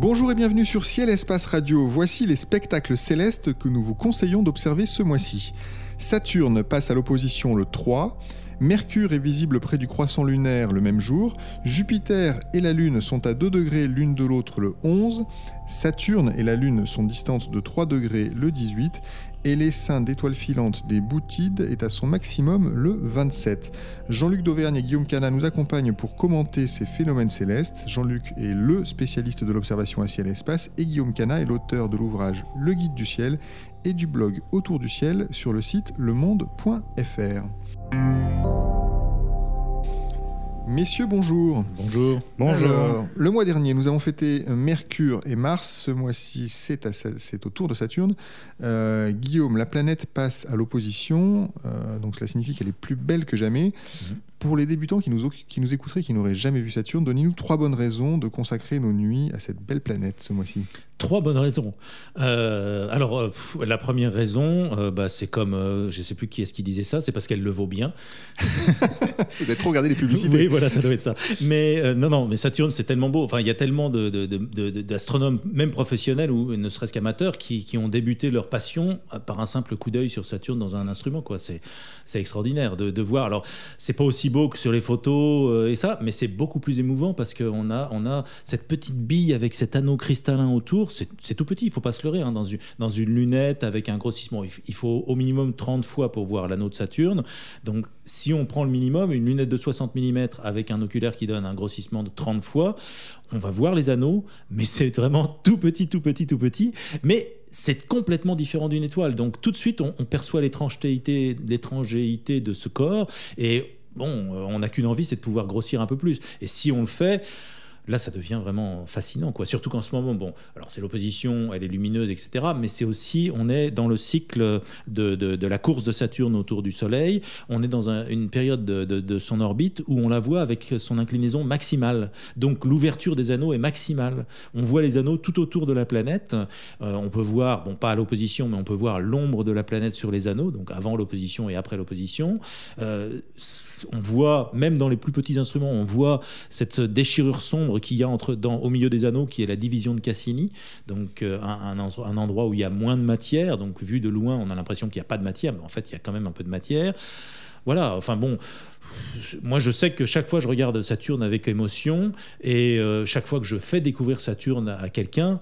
Bonjour et bienvenue sur Ciel Espace Radio. Voici les spectacles célestes que nous vous conseillons d'observer ce mois-ci. Saturne passe à l'opposition le 3. Mercure est visible près du croissant lunaire le même jour, Jupiter et la Lune sont à 2 degrés l'une de l'autre le 11, Saturne et la Lune sont distantes de 3 degrés le 18, et l'essaim d'étoiles filantes des Boutides est à son maximum le 27. Jean-Luc Dauvergne et Guillaume Cana nous accompagnent pour commenter ces phénomènes célestes. Jean-Luc est le spécialiste de l'observation à ciel et espace et Guillaume Cana est l'auteur de l'ouvrage Le Guide du ciel et du blog Autour du ciel sur le site lemonde.fr. Messieurs, bonjour. Bonjour. Bonjour. le mois dernier, nous avons fêté Mercure et Mars. Ce mois-ci, c'est, au tour de Saturne. Euh, Guillaume, la planète passe à l'opposition. Euh, donc cela signifie qu'elle est plus belle que jamais. Mhm. Pour les débutants qui nous, qui nous écouteraient, qui n'auraient jamais vu Saturne, donnez-nous trois bonnes raisons de consacrer nos nuits à cette belle planète ce mois-ci. Trois bonnes raisons. Euh, alors, euh, la première raison, euh, bah, c'est comme, je ne sais plus qui est-ce qui disait ça, c'est parce qu'elle le vaut bien. Vous avez trop regardé les publicités. Oui, voilà, ça doit être ça. Mais non, non, mais Saturne, c'est tellement beau. Enfin, il y a tellement d'astronomes, même professionnels ou ne serait-ce qu'amateurs, qui, qui, ont débuté leur passion par un simple coup d'œil sur Saturne dans un instrument. C'est extraordinaire de, de voir. Alors, c'est pas aussi beau que sur les photos et ça, mais c'est beaucoup plus émouvant parce qu'on a, on a cette petite bille avec cet anneau cristallin autour c'est tout petit, il faut pas se leurrer. Hein, dans, une, dans une lunette avec un grossissement, il, faut au minimum 30 fois pour voir l'anneau de Saturne. Donc, si on prend le minimum, une lunette de 60 mm avec un oculaire qui donne un grossissement de 30 fois, on va voir les anneaux, mais c'est vraiment tout petit, tout petit, tout petit. Mais c'est complètement différent d'une étoile. Donc, tout de suite, on, on perçoit l'étrangeté de ce corps. Et bon, on n'a qu'une envie, c'est de pouvoir grossir un peu plus. Et si on le fait, là, ça devient vraiment fascinant, quoi. Surtout qu'en ce moment, bon, alors c'est l'opposition, elle est lumineuse, etc. Mais c'est aussi, on est dans le cycle de, de, la course de Saturne autour du Soleil. On est dans une période de, de, son orbite où on la voit avec son inclinaison maximale. Donc l'ouverture des anneaux est maximale. On voit les anneaux tout autour de la planète. Euh, on peut voir, bon, pas à l'opposition, mais on peut voir l'ombre de la planète sur les anneaux, donc avant l'opposition et après l'opposition. Euh, on voit, même dans les plus petits instruments, on voit cette déchirure sombre qu'il y a entre, au milieu des anneaux, qui est la division de Cassini, donc euh, un, un, endroit où il y a moins de matière. Donc vu de loin, on a l'impression qu'il n'y a pas de matière, mais en fait, il y a quand même un peu de matière. Voilà, enfin bon, moi je sais que chaque fois je regarde Saturne avec émotion, et euh, chaque fois que je fais découvrir Saturne à quelqu'un,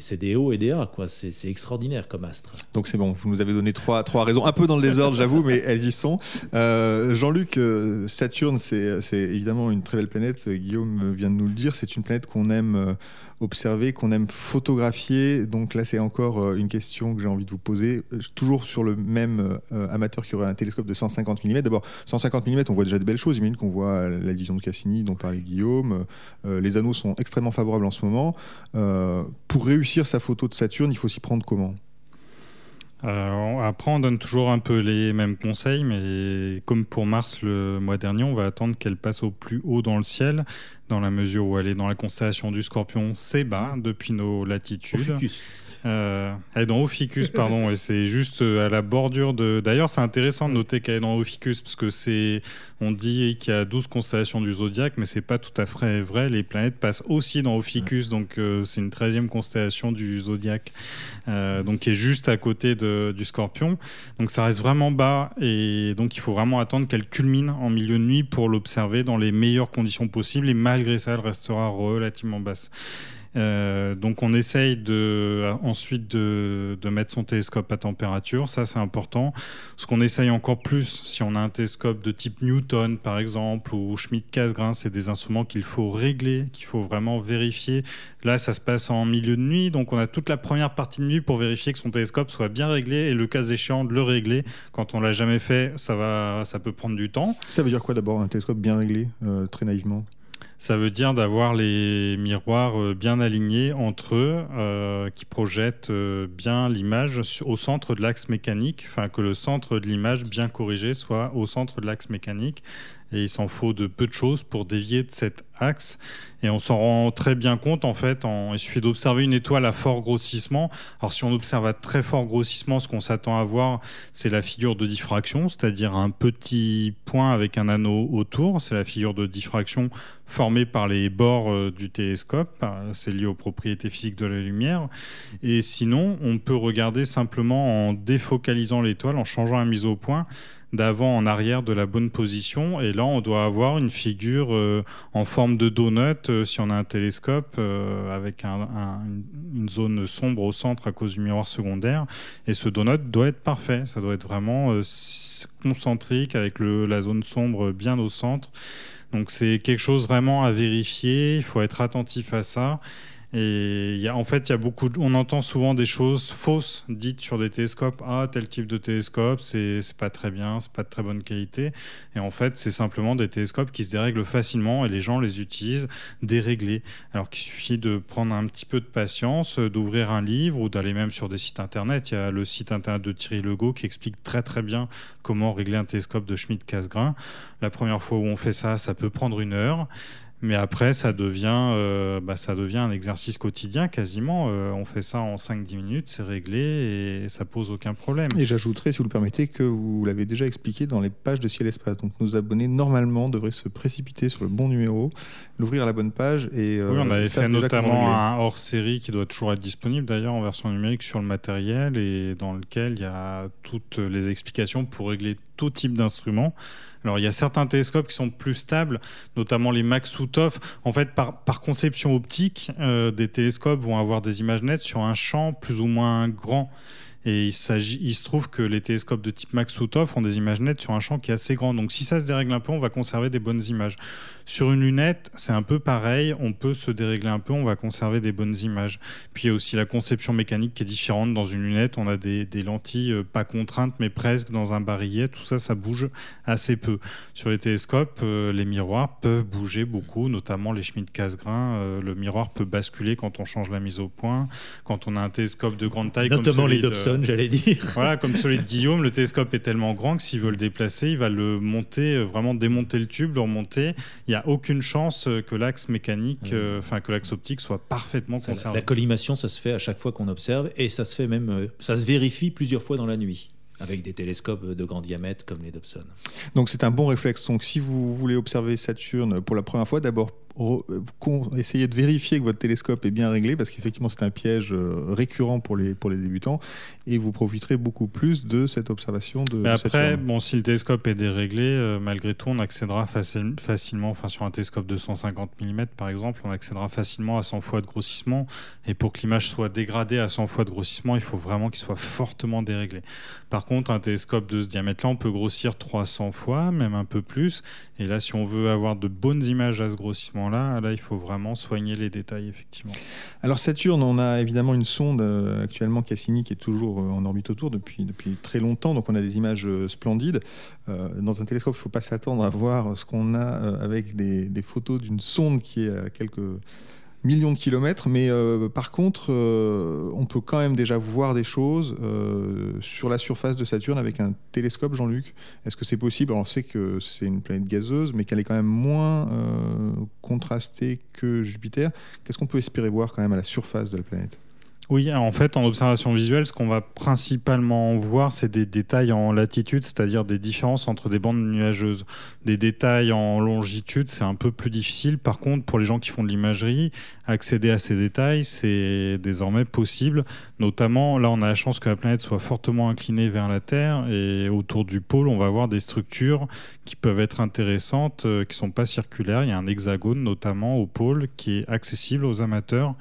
c'est des hauts et des bas, quoi. C'est extraordinaire comme astre. Donc c'est bon, vous nous avez donné trois, trois raisons, un peu dans le désordre, j'avoue, mais elles y sont. Euh, Jean-Luc, euh, Saturne, c'est évidemment une très belle planète. Guillaume vient de nous le dire. C'est une planète qu'on aime euh, observer, qu'on aime photographier. Donc là, c'est encore une question que j'ai envie de vous poser. Toujours sur le même amateur qui aurait un télescope de 150 mm. D'abord, 150 mm, on voit déjà de belles choses. J'imagine qu'on voit la division de Cassini dont parlait Guillaume. les anneaux sont extrêmement favorables en ce moment. pour réussir sa photo de Saturne, il faut s'y prendre comment? Euh, après, on donne toujours un peu les mêmes conseils, mais comme pour Mars le mois dernier, on va attendre qu'elle passe au plus haut dans le ciel, dans la mesure où elle est dans la constellation du Scorpion, c'est bas depuis nos latitudes. Euh, elle est dans Ophiuchus, pardon, et c'est juste euh, à la bordure de. D'ailleurs, c'est intéressant de noter qu'elle est dans Ophiuchus, parce que c'est. On dit qu'il y a 12 constellations du zodiaque, mais c'est pas tout à fait vrai. Les planètes passent aussi dans Ophiuchus, donc euh, c'est une 13e constellation du zodiaque, donc qui est juste à côté de, du scorpion. Donc ça reste vraiment bas, et donc il faut vraiment attendre qu'elle culmine en milieu de nuit pour l'observer dans les meilleures conditions possibles, et malgré ça, elle restera relativement basse. Euh, donc on essaye de, ensuite de, mettre son télescope à température, ça c'est important. Ce qu'on essaye encore plus, si on a un télescope de type Newton par exemple, ou Schmidt-Cassegrain, c'est des instruments qu'il faut régler, qu'il faut vraiment vérifier. Là ça se passe en milieu de nuit, donc on a toute la première partie de nuit pour vérifier que son télescope soit bien réglé et le cas échéant de le régler. Quand on l'a jamais fait, ça, va, ça peut prendre du temps. Ça veut dire quoi d'abord un télescope bien réglé, euh, très naïvement? Ça veut dire d'avoir les miroirs euh, bien alignés entre eux, euh, qui projettent euh, bien l'image au centre de l'axe mécanique, enfin que le centre de l'image bien corrigé soit au centre de l'axe mécanique et il s'en faut de peu de choses pour dévier de cet axe. Et on s'en rend très bien compte, en fait, il suffit d'observer une étoile à fort grossissement. Alors si on observe à très fort grossissement, ce qu'on s'attend à voir, c'est la figure de diffraction, c'est-à-dire un petit point avec un anneau autour. C'est la figure de diffraction formée par les bords euh, du télescope. C'est lié aux propriétés physiques de la lumière. Et sinon, on peut regarder simplement en défocalisant l'étoile, en changeant la mise au point d'avant en arrière de la bonne position. Et là, on doit avoir une figure euh, en forme de donut euh, si on a un télescope euh, avec une zone sombre au centre à cause du miroir secondaire. Et ce donut doit être parfait. Ça doit être vraiment concentrique avec la zone sombre bien au centre. Donc c'est quelque chose vraiment à vérifier. Il faut être attentif à ça. Et en fait, y a beaucoup. on entend souvent des choses fausses dites sur des télescopes. Ah, tel type de télescope, c'est pas très bien, c'est pas de très bonne qualité. Et en fait, c'est simplement des télescopes qui se dérèglent facilement et les gens les utilisent déréglés. Alors qu'il suffit de prendre un petit peu de patience, d'ouvrir un livre ou d'aller même sur des sites internet. Il y a le site internet de Thierry Legault qui explique très très bien comment régler un télescope de Schmidt-Cassegrain. La première fois où on fait ça, ça peut prendre une heure. Mais après, ça devient, euh, bah, ça devient un exercice quotidien quasiment. Euh, on fait ça en 5-10 minutes, c'est réglé et ça pose aucun problème. Et j'ajouterai, si vous le permettez, que vous l'avez déjà expliqué dans les pages de Ciel Espace. Donc nos abonnés, normalement, devraient se précipiter sur le bon numéro, l'ouvrir à la bonne page. Et, euh, oui, on avait fait notamment un hors-série qui doit toujours être disponible d'ailleurs en version numérique sur le matériel et dans lequel il y a toutes les explications pour régler tout type d'instrument. Alors il y a certains télescopes qui sont plus stables, notamment les Maksutov. En fait, par, conception optique, euh, des télescopes vont avoir des images nettes sur un champ plus ou moins grand. Et il, se trouve que les télescopes de type Maksutov ont des images nettes sur un champ qui est assez grand. Donc si ça se dérègle un peu, on va conserver des bonnes images. Sur une lunette, c'est un peu pareil. On peut se dérégler un peu, on va conserver des bonnes images. Puis il y a aussi la conception mécanique qui est différente. Dans une lunette, on a des, lentilles euh, pas contraintes, mais presque dans un barillet. Tout ça, ça bouge assez peu. Sur les télescopes, euh, les miroirs peuvent bouger beaucoup, notamment les Schmidt-Cassegrain. Euh, le miroir peut basculer quand on change la mise au point. Quand on a un télescope de grande taille, notamment les Dobson, j'allais dire. Voilà, comme celui de Guillaume, le télescope est tellement grand que s'il veut le déplacer, il va le monter, vraiment démonter le tube, le remonter. Il y a aucune chance euh, que l'axe mécanique, euh, enfin que l'axe optique soit parfaitement conservé. La, collimation, ça se fait à chaque fois qu'on observe et ça se fait même, euh, ça se vérifie plusieurs fois dans la nuit avec des télescopes de grand diamètre comme les Dobson. Donc c'est un bon réflexe. Donc si vous voulez observer Saturne pour la première fois, d'abord essayez de vérifier que votre télescope est bien réglé, parce qu'effectivement c'est un piège euh, récurrent pour les, pour les débutants, et vous profiterez beaucoup plus de cette observation de. Mais après, bon, si le télescope est déréglé, euh, malgré tout, on accédera facilement, enfin sur un télescope de 150 mm par exemple, on accédera facilement à 100 fois de grossissement, et pour que l'image soit dégradée à 100 fois de grossissement, il faut vraiment qu'il soit fortement déréglé. Par contre, un télescope de ce diamètre-là, on peut grossir 300 fois, même un peu plus, et là, si on veut avoir de bonnes images à ce grossissement là là, il faut vraiment soigner les détails, effectivement. Alors Saturne, on a évidemment une sonde euh, actuellement Cassini qui est toujours euh, en orbite autour depuis, depuis très longtemps, donc on a des images euh, splendides. dans un télescope, il ne faut pas s'attendre à voir ce qu'on a avec des, des photos d'une sonde qui est à quelques millions de kilomètres, mais euh, par contre, euh, on peut quand même déjà voir des choses euh, sur la surface de Saturne avec un télescope, Jean-Luc. Est-ce que c'est possible? On sait que c'est une planète gazeuse, mais qu'elle est quand même moins contrastée que Jupiter. Qu'est-ce qu'on peut espérer voir quand même à la surface de la planète? Oui, en fait, en observation visuelle, ce qu'on va principalement voir, c'est des détails en latitude, c'est-à-dire des différences entre des bandes nuageuses. Des détails en longitude, c'est un peu plus difficile. Par contre, pour les gens qui font de l'imagerie, accéder à ces détails, c'est désormais possible. Notamment, là, on a la chance que la planète soit fortement inclinée vers la Terre et autour du pôle, on va voir des structures qui peuvent être intéressantes, euh, qui sont pas circulaires. Il y a un hexagone, notamment au pôle, qui est accessible aux amateurs.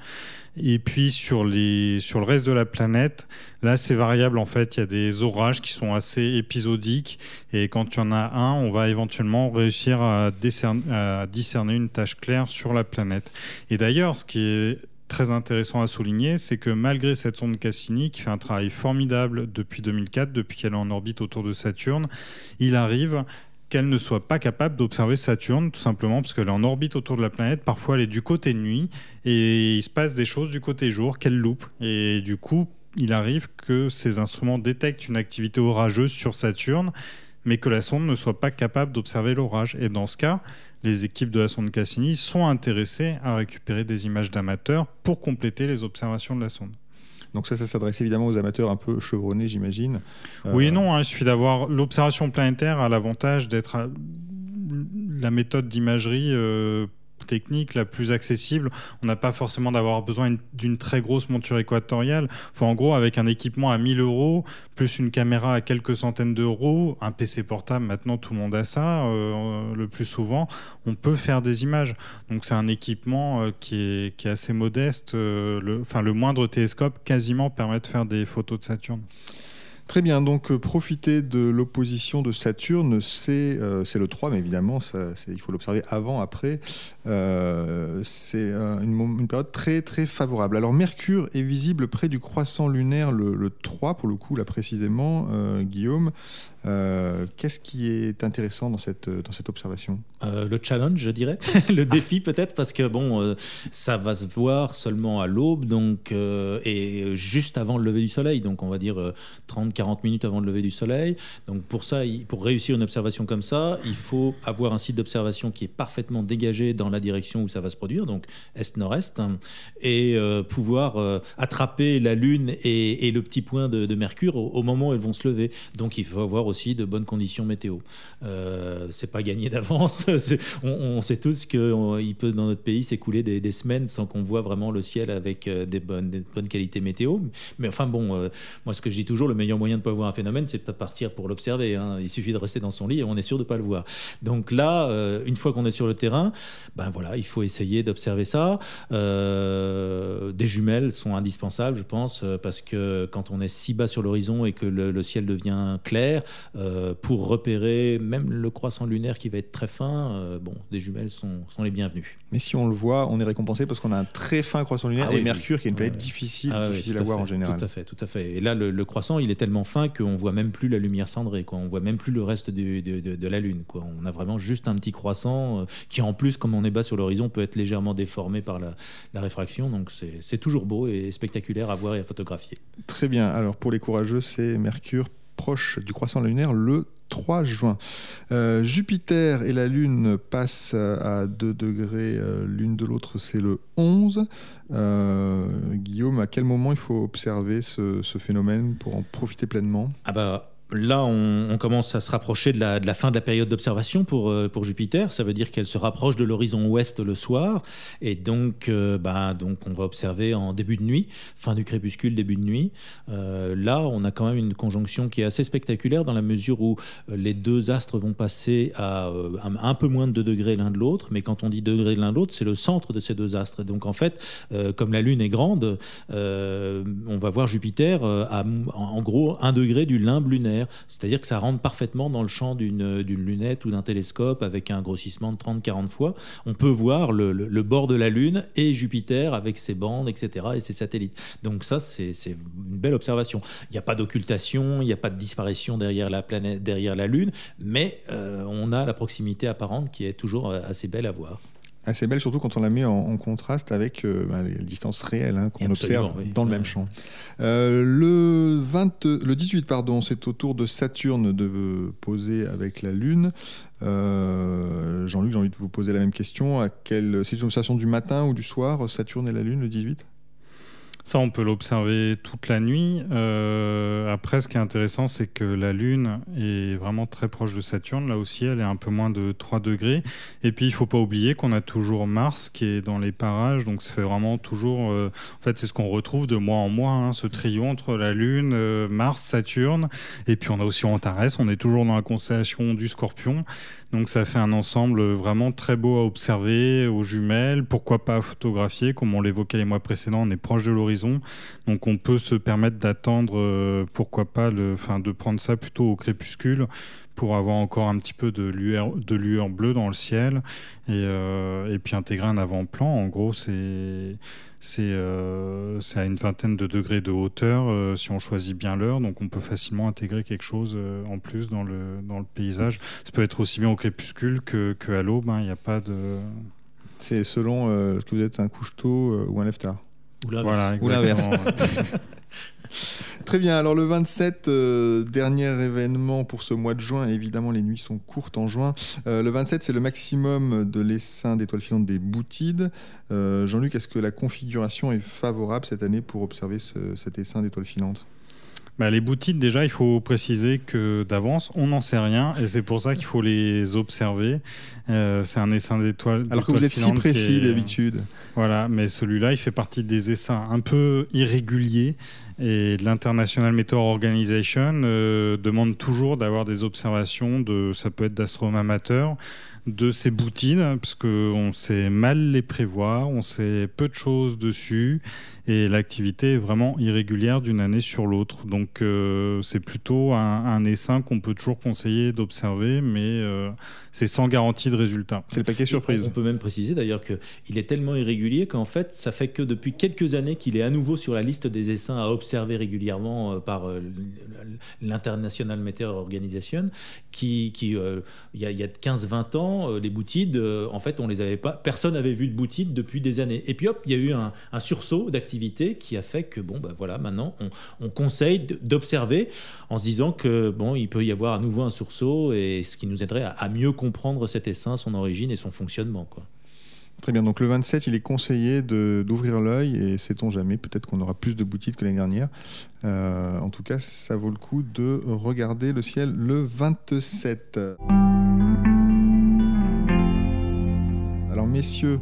Et puis sur, le reste de la planète, là c'est variable en fait. Il y a des orages qui sont assez épisodiques et quand il y en a un, on va éventuellement réussir à, à discerner une tâche claire sur la planète. Et d'ailleurs, ce qui est très intéressant à souligner, c'est que malgré cette sonde Cassini qui fait un travail formidable depuis 2004, depuis qu'elle est en orbite autour de Saturne, il arrive qu'elle ne soit pas capable d'observer Saturne, tout simplement parce qu'elle est en orbite autour de la planète. Parfois, elle est du côté nuit et il se passe des choses du côté jour qu'elle loupe. Et du coup, il arrive que ces instruments détectent une activité orageuse sur Saturne, mais que la sonde ne soit pas capable d'observer l'orage. Et dans ce cas, les équipes de la sonde Cassini sont intéressées à récupérer des images d'amateurs pour compléter les observations de la sonde. Donc ça, ça s'adresse évidemment aux amateurs un peu chevronnés, j'imagine. Oui et non, hein, il suffit d'avoir... L'observation planétaire a l'avantage d'être la méthode d'imagerie euh, technique la plus accessible. On n'a pas forcément d'avoir besoin d'une très grosse monture équatoriale. En gros, avec un équipement à 1000 euros, plus une caméra à quelques centaines d'euros, un PC portable, maintenant tout le monde a ça, euh, le plus souvent, on peut faire des images. Donc c'est un équipement euh, qui, est, assez modeste. Euh, le moindre télescope quasiment permet de faire des photos de Saturne. Très bien, donc euh, profiter de l'opposition de Saturne, c'est euh, le 3, mais évidemment, il faut l'observer avant, après. Euh, c'est une, période très très favorable. Alors Mercure est visible près du croissant lunaire le, le 3, pour le coup, là précisément, Guillaume. Euh, qu'est-ce qui est intéressant dans cette, dans cette observation euh, Le challenge, je dirais. le défi peut-être, parce que bon, euh, ça va se voir seulement à l'aube donc, et juste avant le lever du soleil. Donc on va dire 30-40 minutes avant le lever du soleil. Donc pour ça, pour réussir une observation comme ça, il faut avoir un site d'observation qui est parfaitement dégagé dans la direction où ça va se produire, donc est-nord-est, et pouvoir attraper la Lune et, le petit point de, Mercure au, au, moment où elles vont se lever. Donc il faut avoir aussi de bonnes conditions météo. Euh, c'est pas gagné d'avance. on, sait tous qu'il peut dans notre pays s'écouler des, semaines sans qu'on voit vraiment le ciel avec euh, des bonnes, qualités météo. Mais enfin bon, euh, moi ce que je dis toujours, le meilleur moyen de pas voir un phénomène, c'est de partir pour l'observer. Hein. Il suffit de rester dans son lit et on est sûr de pas le voir. Donc là, euh, une fois qu'on est sur le terrain, ben voilà, il faut essayer d'observer ça. des jumelles sont indispensables, je pense, parce que quand on est si bas sur l'horizon et que le ciel devient clair, euh, pour repérer même le croissant lunaire qui va être très fin, euh, bon, des jumelles sont, sont, les bienvenues. Mais si on le voit, on est récompensé parce qu'on a un très fin croissant lunaire ah et Mercure qui est une planète difficile, ah difficile à, voir en général. Tout à fait, tout à fait. Et là, le, croissant, il est tellement fin qu'on voit même plus la lumière cendrée, quoi. On voit même plus le reste de, de, la Lune, quoi. On a vraiment juste un petit croissant euh, qui, en plus, comme on est bas sur l'horizon, peut être légèrement déformé par la, la réfraction. Donc c'est toujours beau et spectaculaire à voir et à photographier. Très bien. Alors pour les courageux, c'est Mercure proche du croissant lunaire le 3 juin. Euh, Jupiter et la Lune passent à 2 degrés euh, l'une de l'autre, c'est le 11. Euh, Guillaume, à quel moment il faut observer ce, phénomène pour en profiter pleinement? Ah bah, Là, on, commence à se rapprocher de la, fin de la période d'observation pour, euh, pour Jupiter. Ça veut dire qu'elle se rapproche de l'horizon ouest le soir. Et donc, euh, bah, donc, on va observer en début de nuit, fin du crépuscule, début de nuit. Euh, là, on a quand même une conjonction qui est assez spectaculaire dans la mesure où les deux astres vont passer à un, peu moins de 2 degrés l'un de l'autre. Mais quand on dit degrés l'un de l'autre, c'est le centre de ces deux astres. Et donc, en fait, comme la Lune est grande, on va voir Jupiter à, en gros, un degré du limbe lunaire. C'est-à-dire que ça rentre parfaitement dans le champ d'une lunette ou d'un télescope avec un grossissement de 30-40 fois. On peut voir le, bord de la Lune et Jupiter avec ses bandes, etc., et ses satellites. Donc ça, c'est une belle observation. Il n'y a pas d'occultation, il n'y a pas de disparition derrière la planète, derrière la Lune, mais euh, on a la proximité apparente qui est toujours euh, assez belle à voir assez belle, surtout quand on la met en, contraste avec euh, bah, les distances réelles hein, qu'on observe dans le même champ. Euh, le, 20, le 18, pardon, c'est au tour de Saturne de poser avec la Lune. Euh, Jean-Luc, j'ai envie de vous poser la même question. À quelle, c'est une observation du matin ou du soir, Saturne et la Lune, le 18 ça, on peut l'observer toute la nuit. Euh, après, ce qui est intéressant, c'est que la Lune est vraiment très proche de Saturne. Là aussi, elle est un peu moins de 3 degrés. Et puis, il ne faut pas oublier qu'on a toujours Mars qui est dans les parages. Donc, ça fait vraiment toujours. Euh, en fait, c'est ce qu'on retrouve de mois en mois, hein, ce trio entre la Lune, euh, Mars, Saturne. Et puis, on a aussi Antares. On est toujours dans la constellation du Scorpion. Donc ça fait un ensemble vraiment très beau à observer, aux jumelles, pourquoi pas à photographier, comme on l'évoquait les mois précédents, on est proche de l'horizon, donc on peut se permettre d'attendre, euh, pourquoi pas, le, de prendre ça plutôt au crépuscule pour avoir encore un petit peu de lueur, de lueur bleue dans le ciel et, et puis intégrer un avant-plan. En gros, c'est c'est à une vingtaine de degrés de hauteur si on choisit bien l'heure, donc on peut facilement intégrer quelque chose en plus dans le, dans le paysage. Ça peut être aussi bien au crépuscule que, que à l'aube, hein. il n'y a pas de... C'est selon euh, que vous êtes un couche-tôt euh, ou un lève-tard. Ou l'inverse. Très bien, alors le 27, euh, dernier événement pour ce mois de juin, évidemment les nuits sont courtes en juin. le 27, c'est le maximum de l'essaim d'étoiles filantes des Boutides. Jean-Luc, est-ce que la configuration est favorable cette année pour observer cet essaim d'étoiles filantes? Bah, les boutiques, déjà, il faut préciser que d'avance, on n'en sait rien et c'est pour ça qu'il faut les observer. Euh, c'est un essaim d'étoiles. Alors que vous êtes si précis d'habitude. Voilà, mais celui-là, il fait partie des essaims un peu irréguliers. Et l'International Meteor Organization euh, demande toujours d'avoir des observations de, ça peut être d'astronomes amateurs, de ces boutines, parce qu'on sait mal les prévoir, on sait peu de choses dessus, et l'activité est vraiment irrégulière d'une année sur l'autre. Donc euh, c'est plutôt un, essaim qu'on peut toujours conseiller d'observer, mais euh, c'est sans garantie de résultat. C'est le paquet surprise. On peut même préciser d'ailleurs qu'il est tellement irrégulier qu'en fait, ça fait que depuis quelques années qu'il est à nouveau sur la liste des essaims à observer régulièrement euh, par l'International Meteor Organization, qui, qui il y a, a 15-20 ans, les boutides, en fait, on les avait pas, personne n'avait vu de boutides depuis des années. Et puis hop, il y a eu un, un sursaut d'activité qui a fait que bon ben voilà maintenant on, conseille d'observer en se disant que bon il peut y avoir à nouveau un sursaut et ce qui nous aiderait à, mieux comprendre cet essaim, son origine et son fonctionnement quoi. Très bien, donc le 27, il est conseillé d'ouvrir l'œil et sait-on jamais, peut-être qu'on aura plus de boutiques que l'année dernière. Euh, en tout cas, ça vaut le coup de regarder le ciel le 27. Alors messieurs,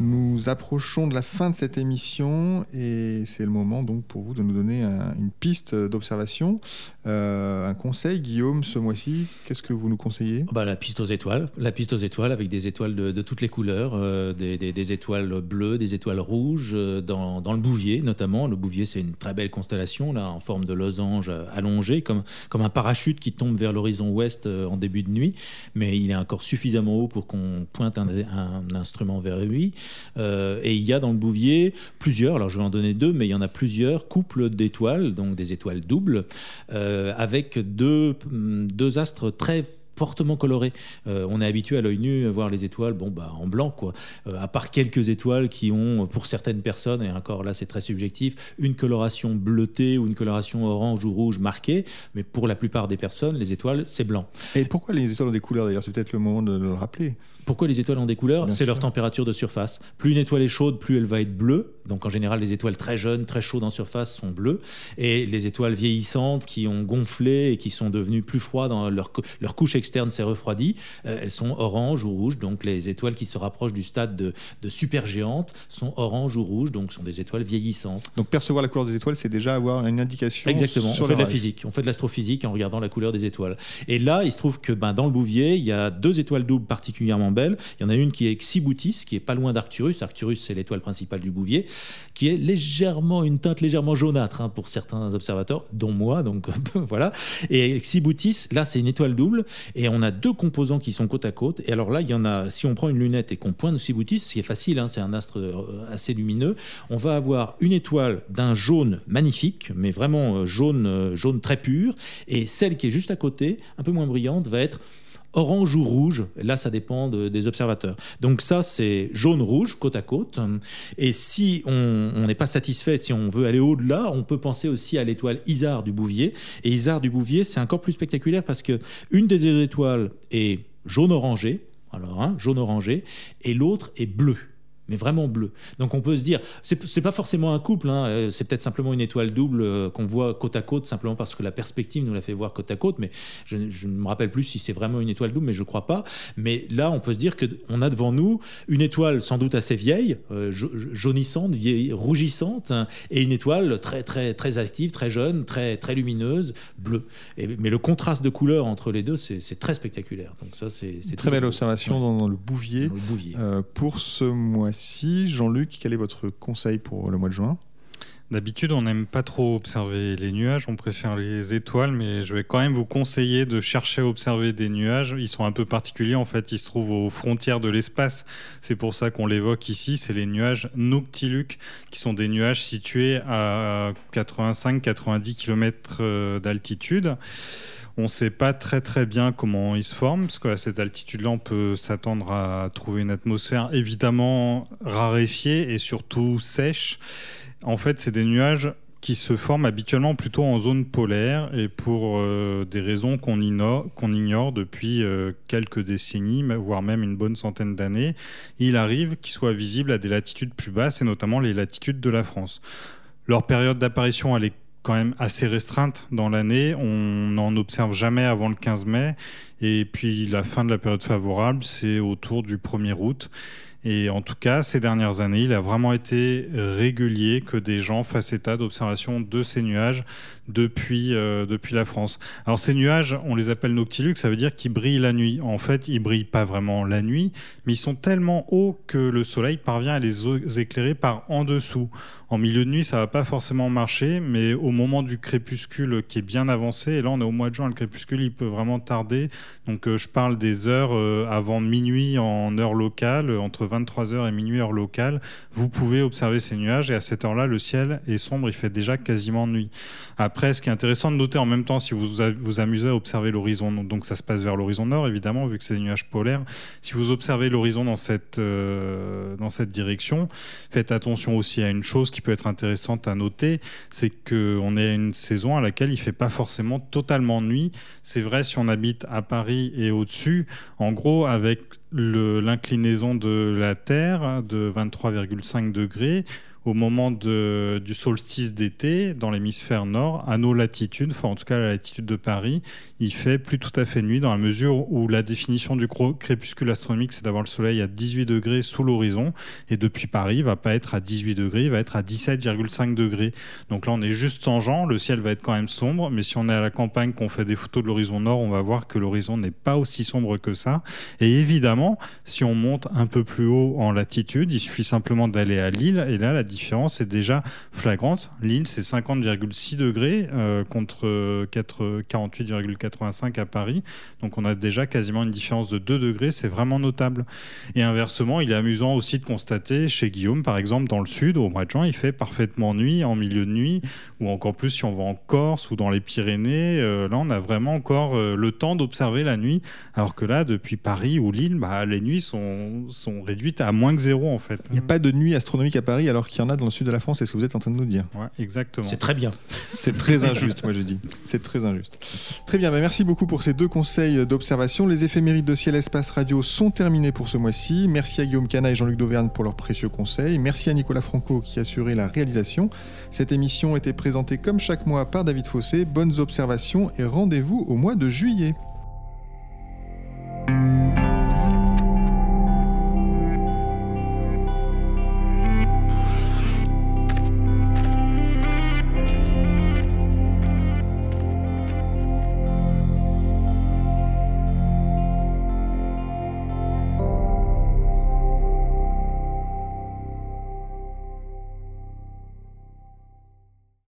nous approchons de la fin de cette émission et c'est le moment donc pour vous de nous donner une piste d'observation, euh, un conseil. Guillaume, ce mois-ci, qu'est-ce que vous nous conseillez? Bah, La piste aux étoiles, la piste aux étoiles avec des étoiles de, toutes les couleurs, euh, des, étoiles bleues, des étoiles rouges, euh, dans, le Bouvier notamment. Le Bouvier, c'est une très belle constellation là, en forme de losange allongé, comme, un parachute qui tombe vers l'horizon ouest en début de nuit, mais il est encore suffisamment haut pour qu'on pointe un instrument vers lui. Euh, et il y a dans le Bouvier plusieurs, alors je vais en donner deux, mais il y en a plusieurs couples d'étoiles, donc des étoiles doubles, euh, avec deux, deux astres très fortement colorés. Euh, on est habitué à l'œil nu à voir les étoiles bon, bah, en blanc, quoi. à part quelques étoiles qui ont, pour certaines personnes, et encore là c'est très subjectif, une coloration bleutée ou une coloration orange ou rouge marquée, mais pour la plupart des personnes, les étoiles, c'est blanc. Et pourquoi les étoiles ont des couleurs d'ailleurs? C'est peut-être le moment de le rappeler. Pourquoi les étoiles ont des couleurs C'est leur température de surface. Plus une étoile est chaude, plus elle va être bleue. Donc en général, les étoiles très jeunes, très chaudes en surface sont bleues. Et les étoiles vieillissantes qui ont gonflé et qui sont devenues plus froides, dans leur, leur couche externe s'est refroidie, euh, elles sont orange ou rouge. Donc les étoiles qui se rapprochent du stade de, de supergéantes sont orange ou rouge, donc sont des étoiles vieillissantes. Donc percevoir la couleur des étoiles, c'est déjà avoir une indication. Exactement. on fait de la physique, on fait de l'astrophysique en regardant la couleur des étoiles. Et là, il se trouve que ben, dans le Bouvier, il y a deux étoiles doubles particulièrement Il y en a une qui est Xiboutis, qui est pas loin d'Arcturus. Arcturus, c'est l'étoile principale du Bouvier, qui est légèrement, une teinte légèrement jaunâtre hein, pour certains observateurs, dont moi. Donc voilà. Et Xiboutis, là, c'est une étoile double, et on a deux composants qui sont côte à côte. Et alors là, il y en a. Si on prend une lunette et qu'on pointe Xiboutis, ce qui est facile, hein, c'est un astre euh, assez lumineux, on va avoir une étoile d'un jaune magnifique, mais vraiment euh, jaune, euh, jaune très pur, et celle qui est juste à côté, un peu moins brillante, va être orange ou rouge. Là, ça dépend des observateurs. Donc ça, c'est jaune-rouge, côte à côte. Et si on n'est pas satisfait, si on veut aller au-delà, on peut penser aussi à l'étoile Isard du Bouvier. Et Isard du Bouvier, c'est encore plus spectaculaire parce que une des deux étoiles est jaune-orangé, alors hein, jaune-orangé, et l'autre est bleu mais vraiment bleu. Donc on peut se dire, c'est pas forcément un couple, hein, euh, c'est peut-être simplement une étoile double euh, qu'on voit côte à côte, simplement parce que la perspective nous l'a fait voir côte à côte, mais je ne me rappelle plus si c'est vraiment une étoile double, mais je crois pas. Mais là, on peut se dire qu'on a devant nous une étoile sans doute assez vieille, euh, jaunissante, vieille, rougissante, hein, et une étoile très, très, très active, très jeune, très, très lumineuse, bleue. Et, mais le contraste de couleurs entre les deux, c'est très spectaculaire. Donc ça, c'est très belle observation dans, le Bouvier, pour ce mois si Jean-Luc, quel est votre conseil pour le mois de juin? D'habitude, on n'aime pas trop observer les nuages, on préfère les étoiles, mais je vais quand même vous conseiller de chercher à observer des nuages. Ils sont un peu particuliers, en fait, ils se trouvent aux frontières de l'espace. C'est pour ça qu'on l'évoque ici, c'est les nuages noctiluques, qui sont des nuages situés à 85-90 km d'altitude. On ne sait pas très très bien comment ils se forment, parce qu'à cette altitude-là, on peut s'attendre à trouver une atmosphère évidemment raréfiée et surtout sèche. En fait, c'est des nuages qui se forment habituellement plutôt en zone polaire et pour euh, des raisons qu'on ignore, ignore, depuis euh, quelques décennies, voire même une bonne centaine d'années, il arrive qu'ils soient visibles à des latitudes plus basses et notamment les latitudes de la France. Leur période d'apparition, elle est quand même assez restreinte dans l'année. On n'en observe jamais avant le 15 mai. Et puis la fin de la période favorable, c'est autour du 1er août. Et en tout cas, ces dernières années, il a vraiment été régulier que des gens fassent état d'observation de ces nuages depuis, euh, depuis la France. Alors ces nuages, on les appelle noctiluques, ça veut dire qu'ils brillent la nuit. En fait, ils brillent pas vraiment la nuit, mais ils sont tellement hauts que le soleil parvient à les éclairer par en dessous. En milieu de nuit, ça va pas forcément marcher, mais au moment du crépuscule qui est bien avancé, et là on est au mois de juin, le crépuscule il peut vraiment tarder. Donc euh, je parle des heures euh, avant minuit en heure locale, entre 23h et minuit heure locale. Vous pouvez observer ces nuages et à cette heure-là, le ciel est sombre, il fait déjà quasiment nuit. Après, ce qui est intéressant de noter en même temps, si vous vous amusez à observer l'horizon, donc ça se passe vers l'horizon nord évidemment, vu que c'est des nuages polaires. Si vous observez l'horizon dans cette euh, dans cette direction, faites attention aussi à une chose qui peut être intéressante à noter, c'est qu'on est à une saison à laquelle il fait pas forcément totalement nuit. C'est vrai si on habite à Paris et au-dessus. En gros, avec l'inclinaison de la Terre de 23,5 degrés, au moment du solstice d'été dans l'hémisphère nord, à nos latitudes, enfin en tout cas à la latitude de Paris, il fait plus tout à fait nuit dans la mesure où la définition du crépuscule astronomique, c'est d'avoir le soleil à 18 degrés sous l'horizon. Et depuis Paris, il va pas être à 18 degrés, il va être à 17,5 degrés. Donc là, on est juste tangent, le ciel va être quand même sombre, mais si on est à la campagne, qu'on fait des photos de l'horizon nord, on va voir que l'horizon n'est pas aussi sombre que ça. Et évidemment, si on monte un peu plus haut en latitude, il suffit simplement d'aller à Lille, et là, la différence est déjà flagrante. Lille, c'est 50,6 degrés euh, contre 48,4 85 à Paris. Donc on a déjà quasiment une différence de 2 degrés, c'est vraiment notable. Et inversement, il est amusant aussi de constater chez Guillaume, par exemple, dans le sud, au mois de juin, il fait parfaitement nuit, en milieu de nuit, ou encore plus si on va en Corse ou dans les Pyrénées. Euh, là, on a vraiment encore euh, le temps d'observer la nuit, alors que là, depuis Paris ou Lille, bah, les nuits sont, réduites à moins que zéro en fait. Il n'y a pas de nuit astronomique à Paris alors qu'il y a dans le sud de la France, est ce que vous êtes en train de nous dire. Ouais, exactement. C'est très bien. C'est très injuste, moi je dis. C'est très injuste. Très bien, bah, merci beaucoup pour ces deux conseils d'observation. Les éphémérides de Ciel Espace Radio sont terminés pour ce mois-ci. Merci à Guillaume Cana et Jean-Luc Dauvergne pour leurs précieux conseils. Merci à Nicolas Franco qui a assuré la réalisation. Cette émission était présentée comme chaque mois par David Fossé. Bonnes observations et rendez-vous au mois de juillet.